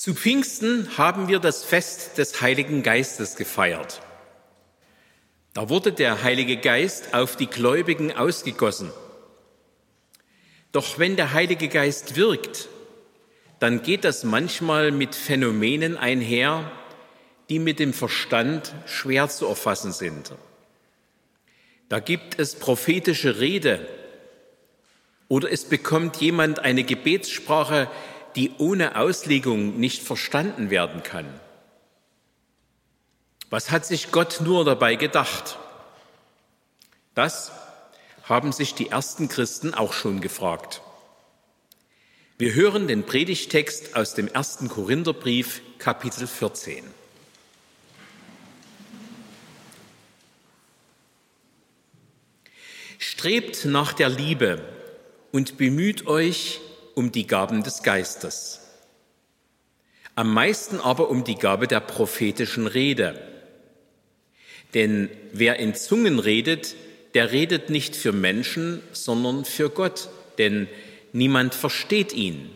Zu Pfingsten haben wir das Fest des Heiligen Geistes gefeiert. Da wurde der Heilige Geist auf die Gläubigen ausgegossen. Doch wenn der Heilige Geist wirkt, dann geht das manchmal mit Phänomenen einher, die mit dem Verstand schwer zu erfassen sind. Da gibt es prophetische Rede oder es bekommt jemand eine Gebetssprache, die ohne Auslegung nicht verstanden werden kann. Was hat sich Gott nur dabei gedacht? Das haben sich die ersten Christen auch schon gefragt. Wir hören den Predigtext aus dem ersten Korintherbrief, Kapitel 14. Strebt nach der Liebe und bemüht euch um die Gaben des Geistes. Am meisten aber um die Gabe der prophetischen Rede. Denn wer in Zungen redet, der redet nicht für Menschen, sondern für Gott, denn niemand versteht ihn.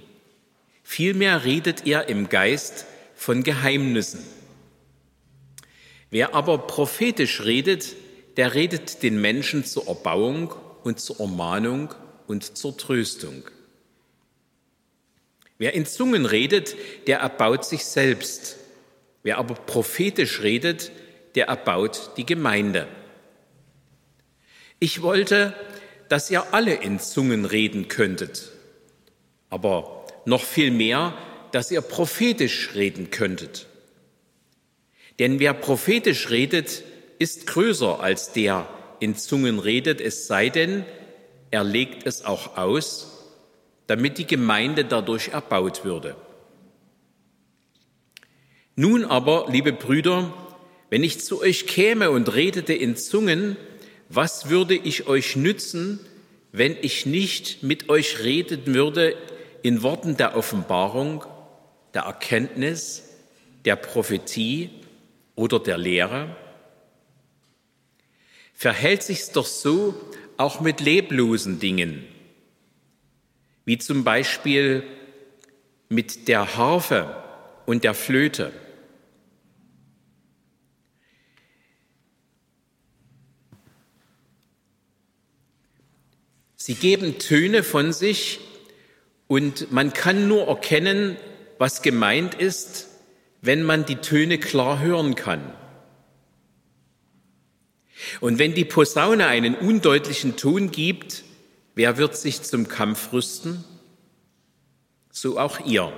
Vielmehr redet er im Geist von Geheimnissen. Wer aber prophetisch redet, der redet den Menschen zur Erbauung und zur Ermahnung und zur Tröstung. Wer in Zungen redet, der erbaut sich selbst. Wer aber prophetisch redet, der erbaut die Gemeinde. Ich wollte, dass ihr alle in Zungen reden könntet, aber noch viel mehr, dass ihr prophetisch reden könntet. Denn wer prophetisch redet, ist größer als der in Zungen redet, es sei denn, er legt es auch aus, damit die Gemeinde dadurch erbaut würde. Nun aber, liebe Brüder, wenn ich zu euch käme und redete in Zungen, was würde ich euch nützen, wenn ich nicht mit euch reden würde in Worten der Offenbarung, der Erkenntnis, der Prophetie oder der Lehre? Verhält sich's doch so auch mit leblosen Dingen, wie zum Beispiel mit der Harfe und der Flöte. Sie geben Töne von sich und man kann nur erkennen, was gemeint ist, wenn man die Töne klar hören kann. Und wenn die Posaune einen undeutlichen Ton gibt, wer wird sich zum Kampf rüsten? So auch ihr.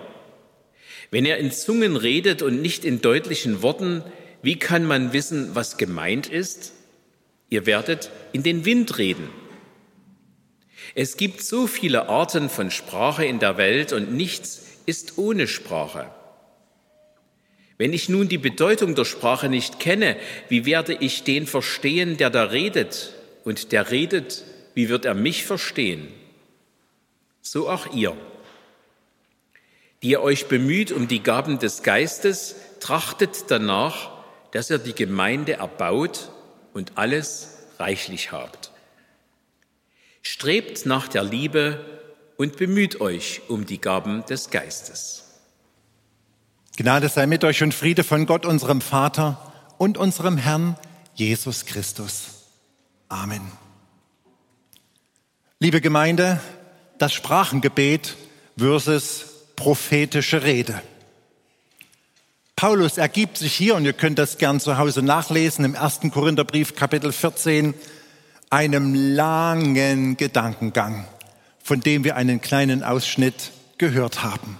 Wenn er in Zungen redet und nicht in deutlichen Worten, wie kann man wissen, was gemeint ist? Ihr werdet in den Wind reden. Es gibt so viele Arten von Sprache in der Welt und nichts ist ohne Sprache. Wenn ich nun die Bedeutung der Sprache nicht kenne, wie werde ich den verstehen, der da redet? Und der redet, wie wird er mich verstehen? So auch ihr, die ihr euch bemüht um die Gaben des Geistes, trachtet danach, dass ihr die Gemeinde erbaut und alles reichlich habt. Strebt nach der Liebe und bemüht euch um die Gaben des Geistes. Gnade sei mit euch und Friede von Gott, unserem Vater und unserem Herrn Jesus Christus. Amen. Liebe Gemeinde, das Sprachengebet versus prophetische Rede. Paulus ergibt sich hier, und ihr könnt das gern zu Hause nachlesen, im ersten Korintherbrief Kapitel 14, einem langen Gedankengang, von dem wir einen kleinen Ausschnitt gehört haben.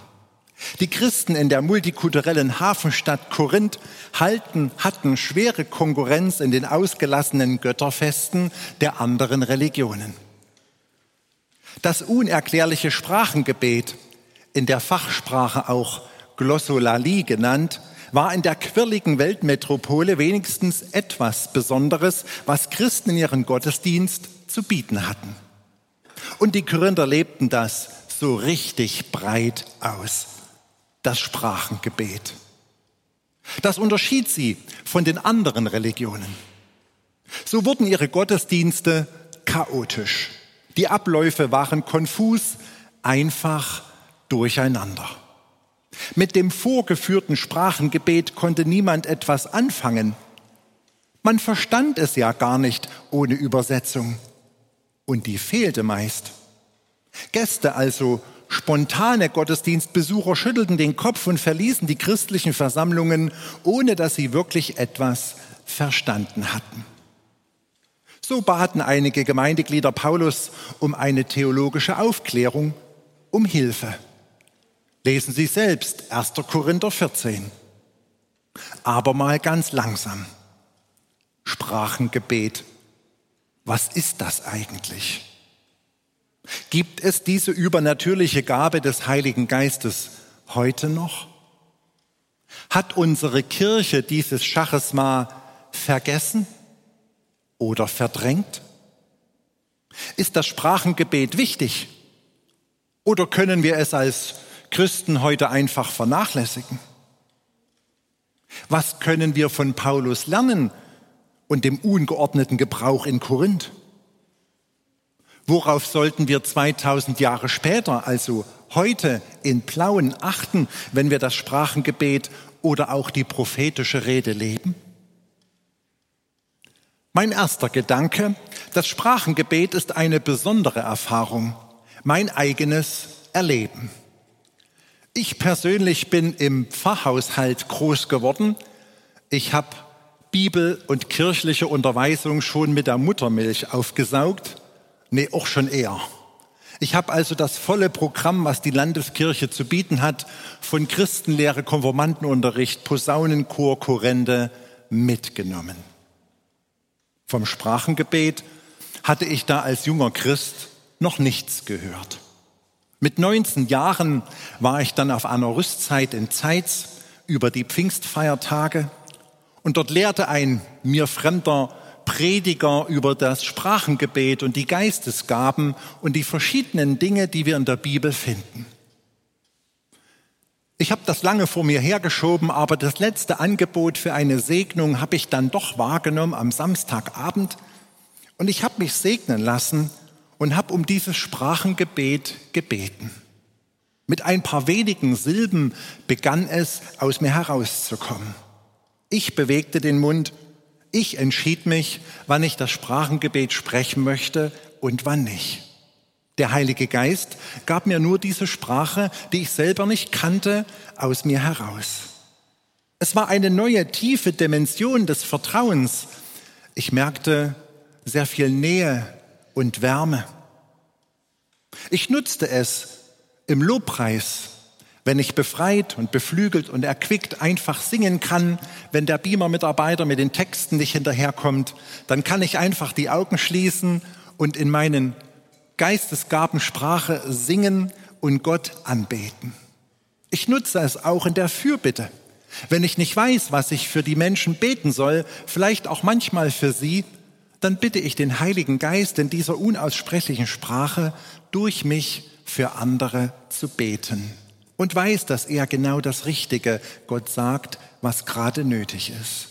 Die Christen in der multikulturellen Hafenstadt Korinth halten, hatten schwere Konkurrenz in den ausgelassenen Götterfesten der anderen Religionen. Das unerklärliche Sprachengebet, in der Fachsprache auch Glossolalie genannt, war in der quirligen Weltmetropole wenigstens etwas Besonderes, was Christen in ihren Gottesdienst zu bieten hatten. Und die Korinther lebten das so richtig breit aus, das Sprachengebet. Das unterschied sie von den anderen Religionen. So wurden ihre Gottesdienste chaotisch. Die Abläufe waren konfus, einfach durcheinander. Mit dem vorgeführten Sprachengebet konnte niemand etwas anfangen. Man verstand es ja gar nicht ohne Übersetzung. Und die fehlte meist. Gäste also, spontane Gottesdienstbesucher schüttelten den Kopf und verließen die christlichen Versammlungen, ohne dass sie wirklich etwas verstanden hatten. So baten einige Gemeindeglieder Paulus um eine theologische Aufklärung, um Hilfe. Lesen Sie selbst 1. Korinther 14. Aber mal ganz langsam. Sprachengebet. Was ist das eigentlich? Gibt es diese übernatürliche Gabe des Heiligen Geistes heute noch? Hat unsere Kirche dieses Schachesma vergessen oder verdrängt? Ist das Sprachengebet wichtig oder können wir es als Christen heute einfach vernachlässigen? Was können wir von Paulus lernen und dem ungeordneten Gebrauch in Korinth? Worauf sollten wir 2000 Jahre später, also heute in Plauen, achten, wenn wir das Sprachengebet oder auch die prophetische Rede leben? Mein erster Gedanke, das Sprachengebet ist eine besondere Erfahrung, mein eigenes Erleben. Ich persönlich bin im Pfarrhaushalt groß geworden. Ich habe Bibel und kirchliche Unterweisung schon mit der Muttermilch aufgesaugt Nee, auch schon eher. Ich habe also das volle Programm, was die Landeskirche zu bieten hat, von Christenlehre, Konformantenunterricht, Posaunenchor, Chorende mitgenommen. Vom Sprachengebet hatte ich da als junger Christ noch nichts gehört. Mit 19 Jahren war ich dann auf einer Rüstzeit in Zeitz über die Pfingstfeiertage und dort lehrte ein mir fremder Prediger über das Sprachengebet und die Geistesgaben und die verschiedenen Dinge, die wir in der Bibel finden. Ich habe das lange vor mir hergeschoben, aber das letzte Angebot für eine Segnung habe ich dann doch wahrgenommen am Samstagabend und ich habe mich segnen lassen und habe um dieses Sprachengebet gebeten. Mit ein paar wenigen Silben begann es aus mir herauszukommen. Ich bewegte den Mund ich entschied mich, wann ich das Sprachengebet sprechen möchte und wann nicht. Der Heilige Geist gab mir nur diese Sprache, die ich selber nicht kannte, aus mir heraus. Es war eine neue tiefe Dimension des Vertrauens. Ich merkte sehr viel Nähe und Wärme. Ich nutzte es im Lobpreis, wenn ich befreit und beflügelt und erquickt einfach singen kann, wenn der Beamer-Mitarbeiter mit den Texten nicht hinterherkommt, dann kann ich einfach die Augen schließen und in meinen Geistesgabensprache singen und Gott anbeten. Ich nutze es auch in der Fürbitte. Wenn ich nicht weiß, was ich für die Menschen beten soll, vielleicht auch manchmal für sie, dann bitte ich den Heiligen Geist in dieser unaussprechlichen Sprache durch mich für andere zu beten und weiß, dass er genau das Richtige Gott sagt, was gerade nötig ist.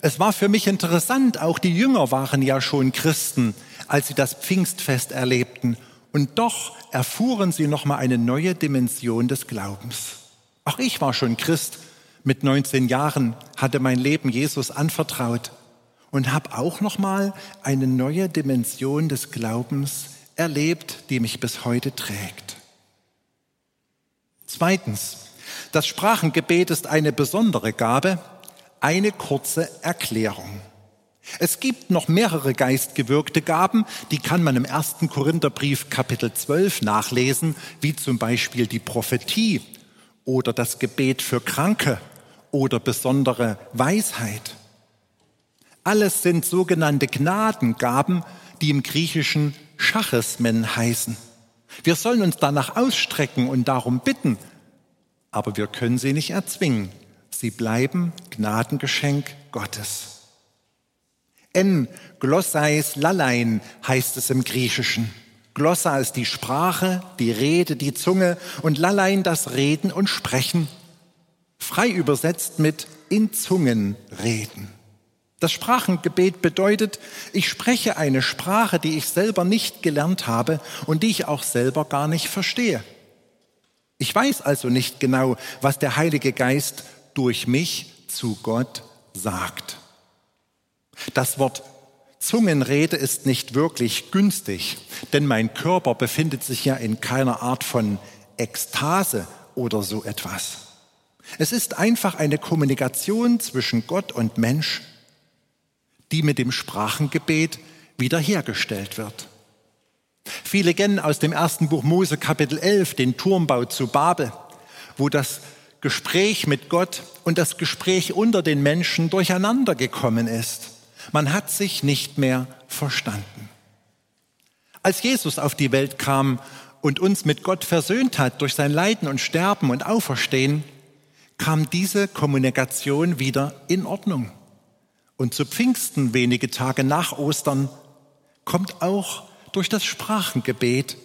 Es war für mich interessant, auch die Jünger waren ja schon Christen, als sie das Pfingstfest erlebten, und doch erfuhren sie nochmal eine neue Dimension des Glaubens. Auch ich war schon Christ, mit 19 Jahren hatte mein Leben Jesus anvertraut und habe auch nochmal eine neue Dimension des Glaubens erlebt, die mich bis heute trägt. Zweitens, das Sprachengebet ist eine besondere Gabe, eine kurze Erklärung. Es gibt noch mehrere geistgewirkte Gaben, die kann man im ersten Korintherbrief Kapitel 12 nachlesen, wie zum Beispiel die Prophetie oder das Gebet für Kranke oder besondere Weisheit. Alles sind sogenannte Gnadengaben, die im Griechischen Schachismen heißen. Wir sollen uns danach ausstrecken und darum bitten, aber wir können sie nicht erzwingen. Sie bleiben Gnadengeschenk Gottes. En glossais lalein heißt es im Griechischen. Glossa ist die Sprache, die Rede, die Zunge und lalein das Reden und Sprechen. Frei übersetzt mit in Zungen reden. Das Sprachengebet bedeutet, ich spreche eine Sprache, die ich selber nicht gelernt habe und die ich auch selber gar nicht verstehe. Ich weiß also nicht genau, was der Heilige Geist durch mich zu Gott sagt. Das Wort Zungenrede ist nicht wirklich günstig, denn mein Körper befindet sich ja in keiner Art von Ekstase oder so etwas. Es ist einfach eine Kommunikation zwischen Gott und Mensch, die mit dem Sprachengebet wiederhergestellt wird. Viele kennen aus dem ersten Buch Mose Kapitel 11 den Turmbau zu Babel, wo das Gespräch mit Gott und das Gespräch unter den Menschen durcheinander gekommen ist. Man hat sich nicht mehr verstanden. Als Jesus auf die Welt kam und uns mit Gott versöhnt hat durch sein Leiden und Sterben und Auferstehen, kam diese Kommunikation wieder in Ordnung. Und zu Pfingsten, wenige Tage nach Ostern, kommt auch durch das Sprachengebet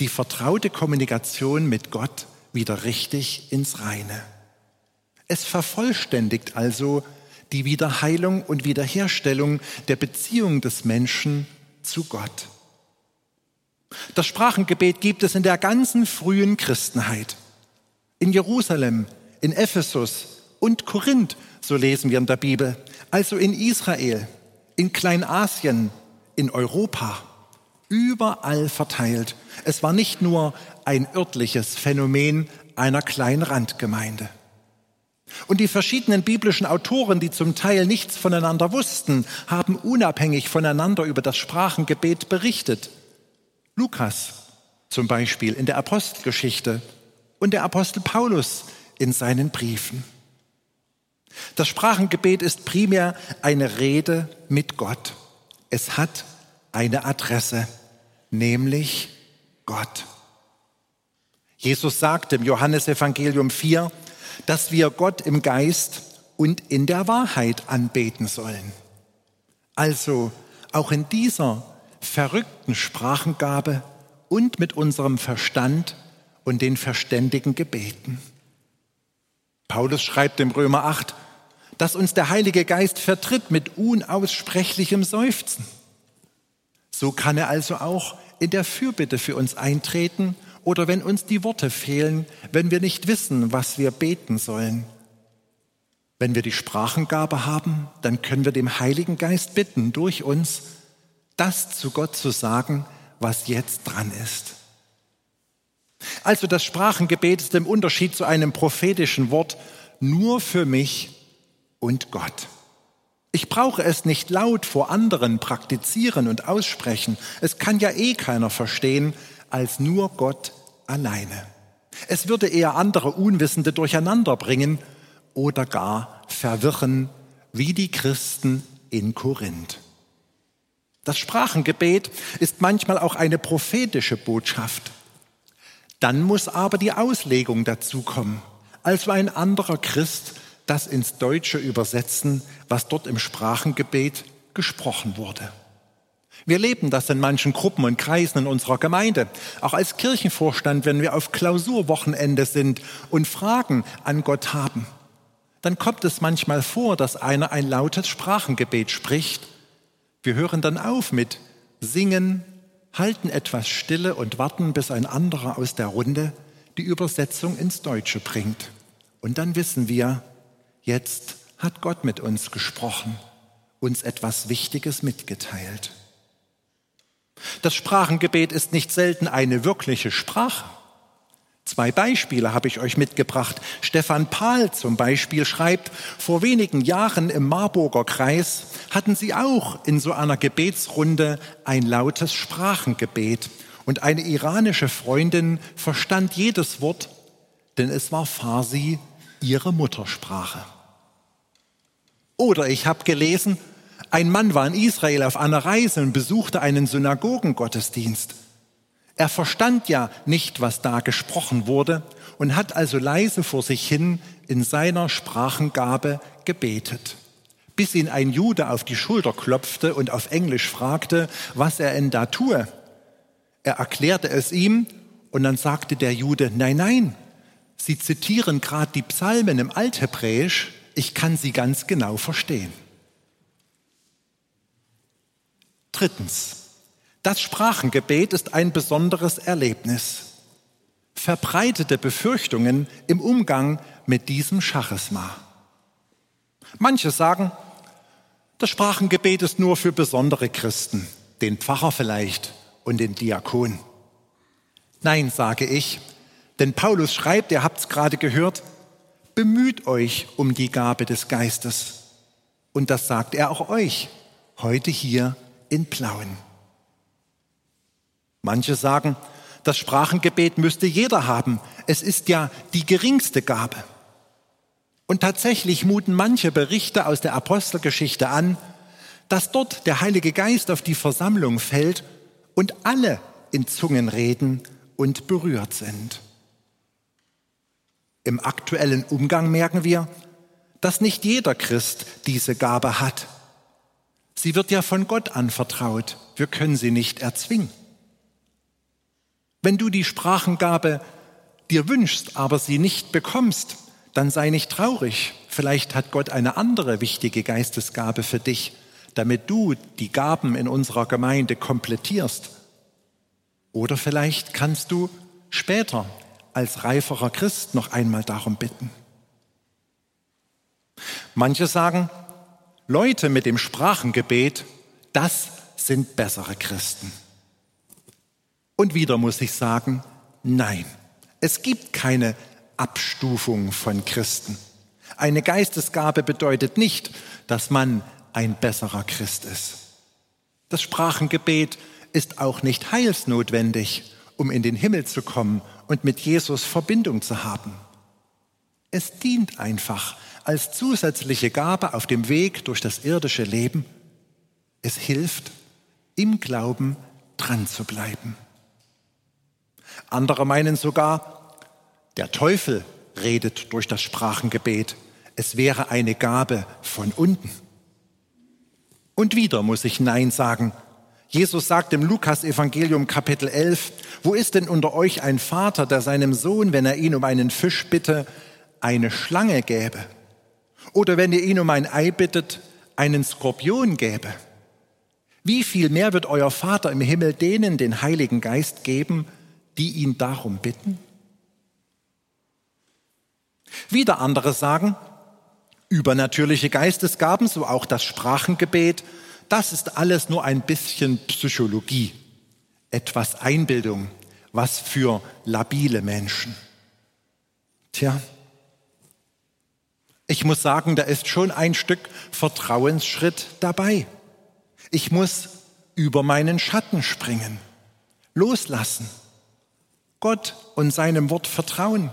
die vertraute Kommunikation mit Gott wieder richtig ins Reine. Es vervollständigt also die Wiederheilung und Wiederherstellung der Beziehung des Menschen zu Gott. Das Sprachengebet gibt es in der ganzen frühen Christenheit. In Jerusalem, in Ephesus und Korinth, so lesen wir in der Bibel, also in Israel, in Kleinasien, in Europa, überall verteilt. Es war nicht nur ein örtliches Phänomen einer kleinen Randgemeinde. Und die verschiedenen biblischen Autoren, die zum Teil nichts voneinander wussten, haben unabhängig voneinander über das Sprachengebet berichtet. Lukas zum Beispiel in der Apostelgeschichte und der Apostel Paulus in seinen Briefen. Das Sprachengebet ist primär eine Rede mit Gott. Es hat eine Adresse, nämlich Gott. Jesus sagt im Johannesevangelium 4, dass wir Gott im Geist und in der Wahrheit anbeten sollen. Also auch in dieser verrückten Sprachengabe und mit unserem Verstand und den verständigen Gebeten. Paulus schreibt im Römer 8, dass uns der Heilige Geist vertritt mit unaussprechlichem Seufzen. So kann er also auch in der Fürbitte für uns eintreten oder wenn uns die Worte fehlen, wenn wir nicht wissen, was wir beten sollen. Wenn wir die Sprachengabe haben, dann können wir dem Heiligen Geist bitten, durch uns das zu Gott zu sagen, was jetzt dran ist. Also das Sprachengebet ist im Unterschied zu einem prophetischen Wort nur für mich und Gott. Ich brauche es nicht laut vor anderen praktizieren und aussprechen. Es kann ja eh keiner verstehen als nur Gott alleine. Es würde eher andere Unwissende durcheinander bringen oder gar verwirren, wie die Christen in Korinth. Das Sprachengebet ist manchmal auch eine prophetische Botschaft. Dann muss aber die Auslegung dazu kommen, also ein anderer Christ das ins Deutsche übersetzen, was dort im Sprachengebet gesprochen wurde. Wir leben das in manchen Gruppen und Kreisen in unserer Gemeinde. Auch als Kirchenvorstand, wenn wir auf Klausurwochenende sind und Fragen an Gott haben, dann kommt es manchmal vor, dass einer ein lautes Sprachengebet spricht. Wir hören dann auf mit Singen, halten etwas Stille und warten, bis ein anderer aus der Runde die Übersetzung ins Deutsche bringt. Und dann wissen wir, jetzt hat Gott mit uns gesprochen, uns etwas Wichtiges mitgeteilt. Das Sprachengebet ist nicht selten eine wirkliche Sprache. Zwei Beispiele habe ich euch mitgebracht. Stefan Pahl zum Beispiel schreibt, vor wenigen Jahren im Marburger Kreis hatten sie auch in so einer Gebetsrunde ein lautes Sprachengebet. Und eine iranische Freundin verstand jedes Wort, denn es war Farsi, ihre Muttersprache. Oder ich habe gelesen, ein Mann war in Israel auf einer Reise und besuchte einen Synagogengottesdienst. Er verstand ja nicht, was da gesprochen wurde und hat also leise vor sich hin in seiner Sprachengabe gebetet, bis ihn ein Jude auf die Schulter klopfte und auf Englisch fragte, was er denn da tue. Er erklärte es ihm und dann sagte der Jude, nein, nein, Sie zitieren gerade die Psalmen im Althebräisch, ich kann sie ganz genau verstehen. Drittens, das Sprachengebet ist ein besonderes Erlebnis. verbreitete Befürchtungen im Umgang mit diesem Charisma. Manche sagen, das Sprachengebet ist nur für besondere Christen, den Pfarrer vielleicht und den Diakon. Nein, sage ich, denn Paulus schreibt, ihr habt es gerade gehört, bemüht euch um die Gabe des Geistes. Und das sagt er auch euch heute hier in Plauen. Manche sagen, das Sprachengebet müsste jeder haben. Es ist ja die geringste Gabe. Und tatsächlich muten manche Berichte aus der Apostelgeschichte an, dass dort der Heilige Geist auf die Versammlung fällt und alle in Zungen reden und berührt sind. Im aktuellen Umgang merken wir, dass nicht jeder Christ diese Gabe hat. Sie wird ja von Gott anvertraut. Wir können sie nicht erzwingen. Wenn du die Sprachengabe dir wünschst, aber sie nicht bekommst, dann sei nicht traurig. Vielleicht hat Gott eine andere wichtige Geistesgabe für dich, damit du die Gaben in unserer Gemeinde komplettierst. Oder vielleicht kannst du später als reiferer Christ noch einmal darum bitten. Manche sagen, Leute mit dem Sprachengebet, das sind bessere Christen. Und wieder muss ich sagen, nein, es gibt keine Abstufung von Christen. Eine Geistesgabe bedeutet nicht, dass man ein besserer Christ ist. Das Sprachengebet ist auch nicht heilsnotwendig, um in den Himmel zu kommen und mit Jesus Verbindung zu haben. Es dient einfach als zusätzliche Gabe auf dem Weg durch das irdische Leben. Es hilft, im Glauben dran zu bleiben. Andere meinen sogar, der Teufel redet durch das Sprachengebet. Es wäre eine Gabe von unten. Und wieder muss ich Nein sagen. Jesus sagt im Lukas-Evangelium Kapitel 11, wo ist denn unter euch ein Vater, der seinem Sohn, wenn er ihn um einen Fisch bitte, eine Schlange gäbe? Oder wenn ihr ihn um ein Ei bittet, einen Skorpion gäbe? Wie viel mehr wird euer Vater im Himmel denen den Heiligen Geist geben, die ihn darum bitten? Wieder andere sagen, übernatürliche Geistesgaben, so auch das Sprachengebet, das ist alles nur ein bisschen Psychologie, etwas Einbildung, was für labile Menschen. Tja, ich muss sagen, da ist schon ein Stück Vertrauensschritt dabei. Ich muss über meinen Schatten springen, loslassen, Gott und seinem Wort vertrauen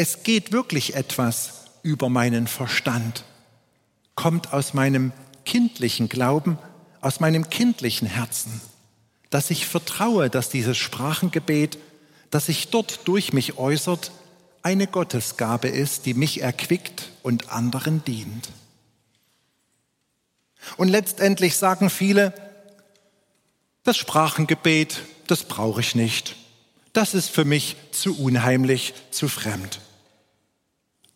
es geht wirklich etwas über meinen Verstand, kommt aus meinem kindlichen Glauben, aus meinem kindlichen Herzen, dass ich vertraue, dass dieses Sprachengebet, das sich dort durch mich äußert, eine Gottesgabe ist, die mich erquickt und anderen dient. Und letztendlich sagen viele, das Sprachengebet, das brauche ich nicht. Das ist für mich zu unheimlich, zu fremd.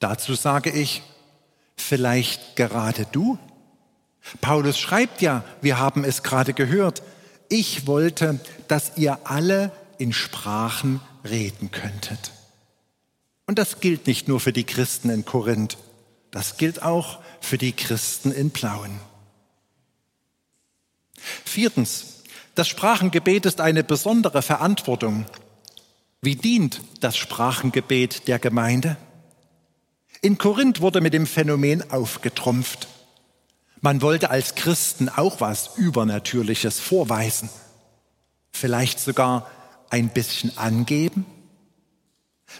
Dazu sage ich, vielleicht gerade du? Paulus schreibt ja, wir haben es gerade gehört, ich wollte, dass ihr alle in Sprachen reden könntet. Und das gilt nicht nur für die Christen in Korinth, das gilt auch für die Christen in Plauen. Viertens, das Sprachengebet ist eine besondere Verantwortung. Wie dient das Sprachengebet der Gemeinde? In Korinth wurde mit dem Phänomen aufgetrumpft. Man wollte als Christen auch was Übernatürliches vorweisen, vielleicht sogar ein bisschen angeben.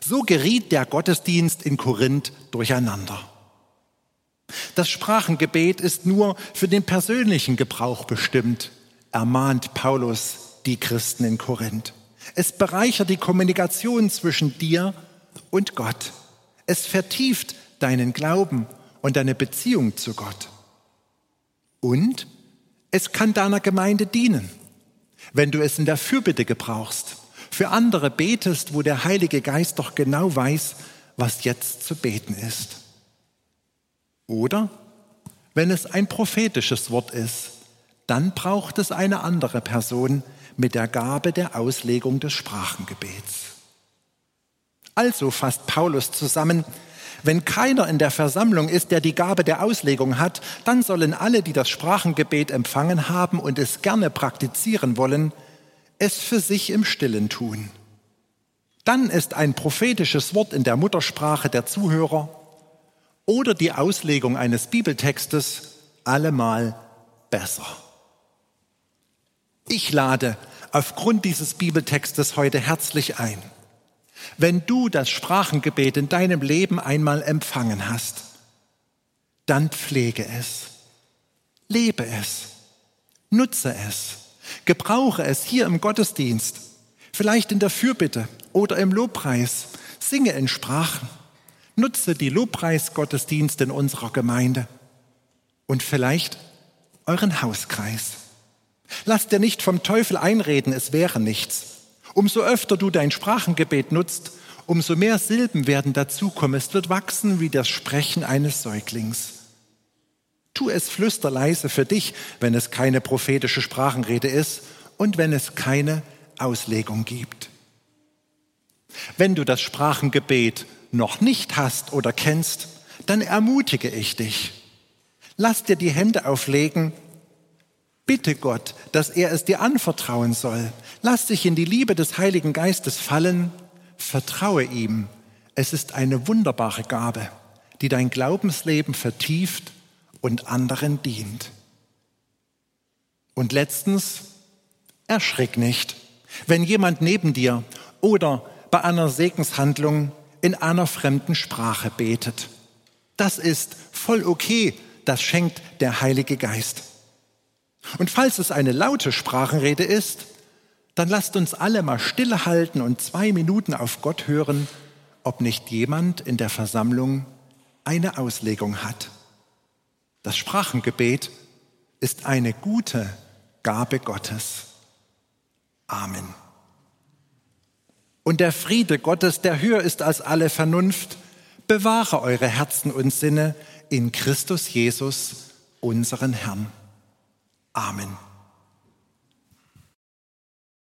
So geriet der Gottesdienst in Korinth durcheinander. Das Sprachengebet ist nur für den persönlichen Gebrauch bestimmt, ermahnt Paulus die Christen in Korinth. Es bereichert die Kommunikation zwischen dir und Gott. Es vertieft deinen Glauben und deine Beziehung zu Gott. Und es kann deiner Gemeinde dienen, wenn du es in der Fürbitte gebrauchst, für andere betest, wo der Heilige Geist doch genau weiß, was jetzt zu beten ist. Oder wenn es ein prophetisches Wort ist, dann braucht es eine andere Person mit der Gabe der Auslegung des Sprachengebets. Also fasst Paulus zusammen, wenn keiner in der Versammlung ist, der die Gabe der Auslegung hat, dann sollen alle, die das Sprachengebet empfangen haben und es gerne praktizieren wollen, es für sich im stillen tun. Dann ist ein prophetisches Wort in der Muttersprache der Zuhörer oder die Auslegung eines Bibeltextes allemal besser. Ich lade aufgrund dieses Bibeltextes heute herzlich ein. Wenn du das Sprachengebet in deinem Leben einmal empfangen hast, dann pflege es, lebe es, nutze es, gebrauche es hier im Gottesdienst, vielleicht in der Fürbitte oder im Lobpreis, singe in Sprachen, nutze die Lobpreisgottesdienste in unserer Gemeinde und vielleicht euren Hauskreis. Lass dir nicht vom Teufel einreden, es wäre nichts. Umso öfter du dein Sprachengebet nutzt, umso mehr Silben werden dazukommen. Es wird wachsen wie das Sprechen eines Säuglings. Tu es flüsterleise für dich, wenn es keine prophetische Sprachenrede ist und wenn es keine Auslegung gibt. Wenn du das Sprachengebet noch nicht hast oder kennst, dann ermutige ich dich. Lass dir die Hände auflegen Bitte Gott, dass er es dir anvertrauen soll. Lass dich in die Liebe des Heiligen Geistes fallen. Vertraue ihm. Es ist eine wunderbare Gabe, die dein Glaubensleben vertieft und anderen dient. Und letztens, erschrick nicht, wenn jemand neben dir oder bei einer Segenshandlung in einer fremden Sprache betet. Das ist voll okay, das schenkt der Heilige Geist. Und falls es eine laute Sprachenrede ist, dann lasst uns alle mal stillhalten und zwei Minuten auf Gott hören, ob nicht jemand in der Versammlung eine Auslegung hat. Das Sprachengebet ist eine gute Gabe Gottes. Amen. Und der Friede Gottes, der höher ist als alle Vernunft, bewahre eure Herzen und Sinne in Christus Jesus, unseren Herrn. Amen.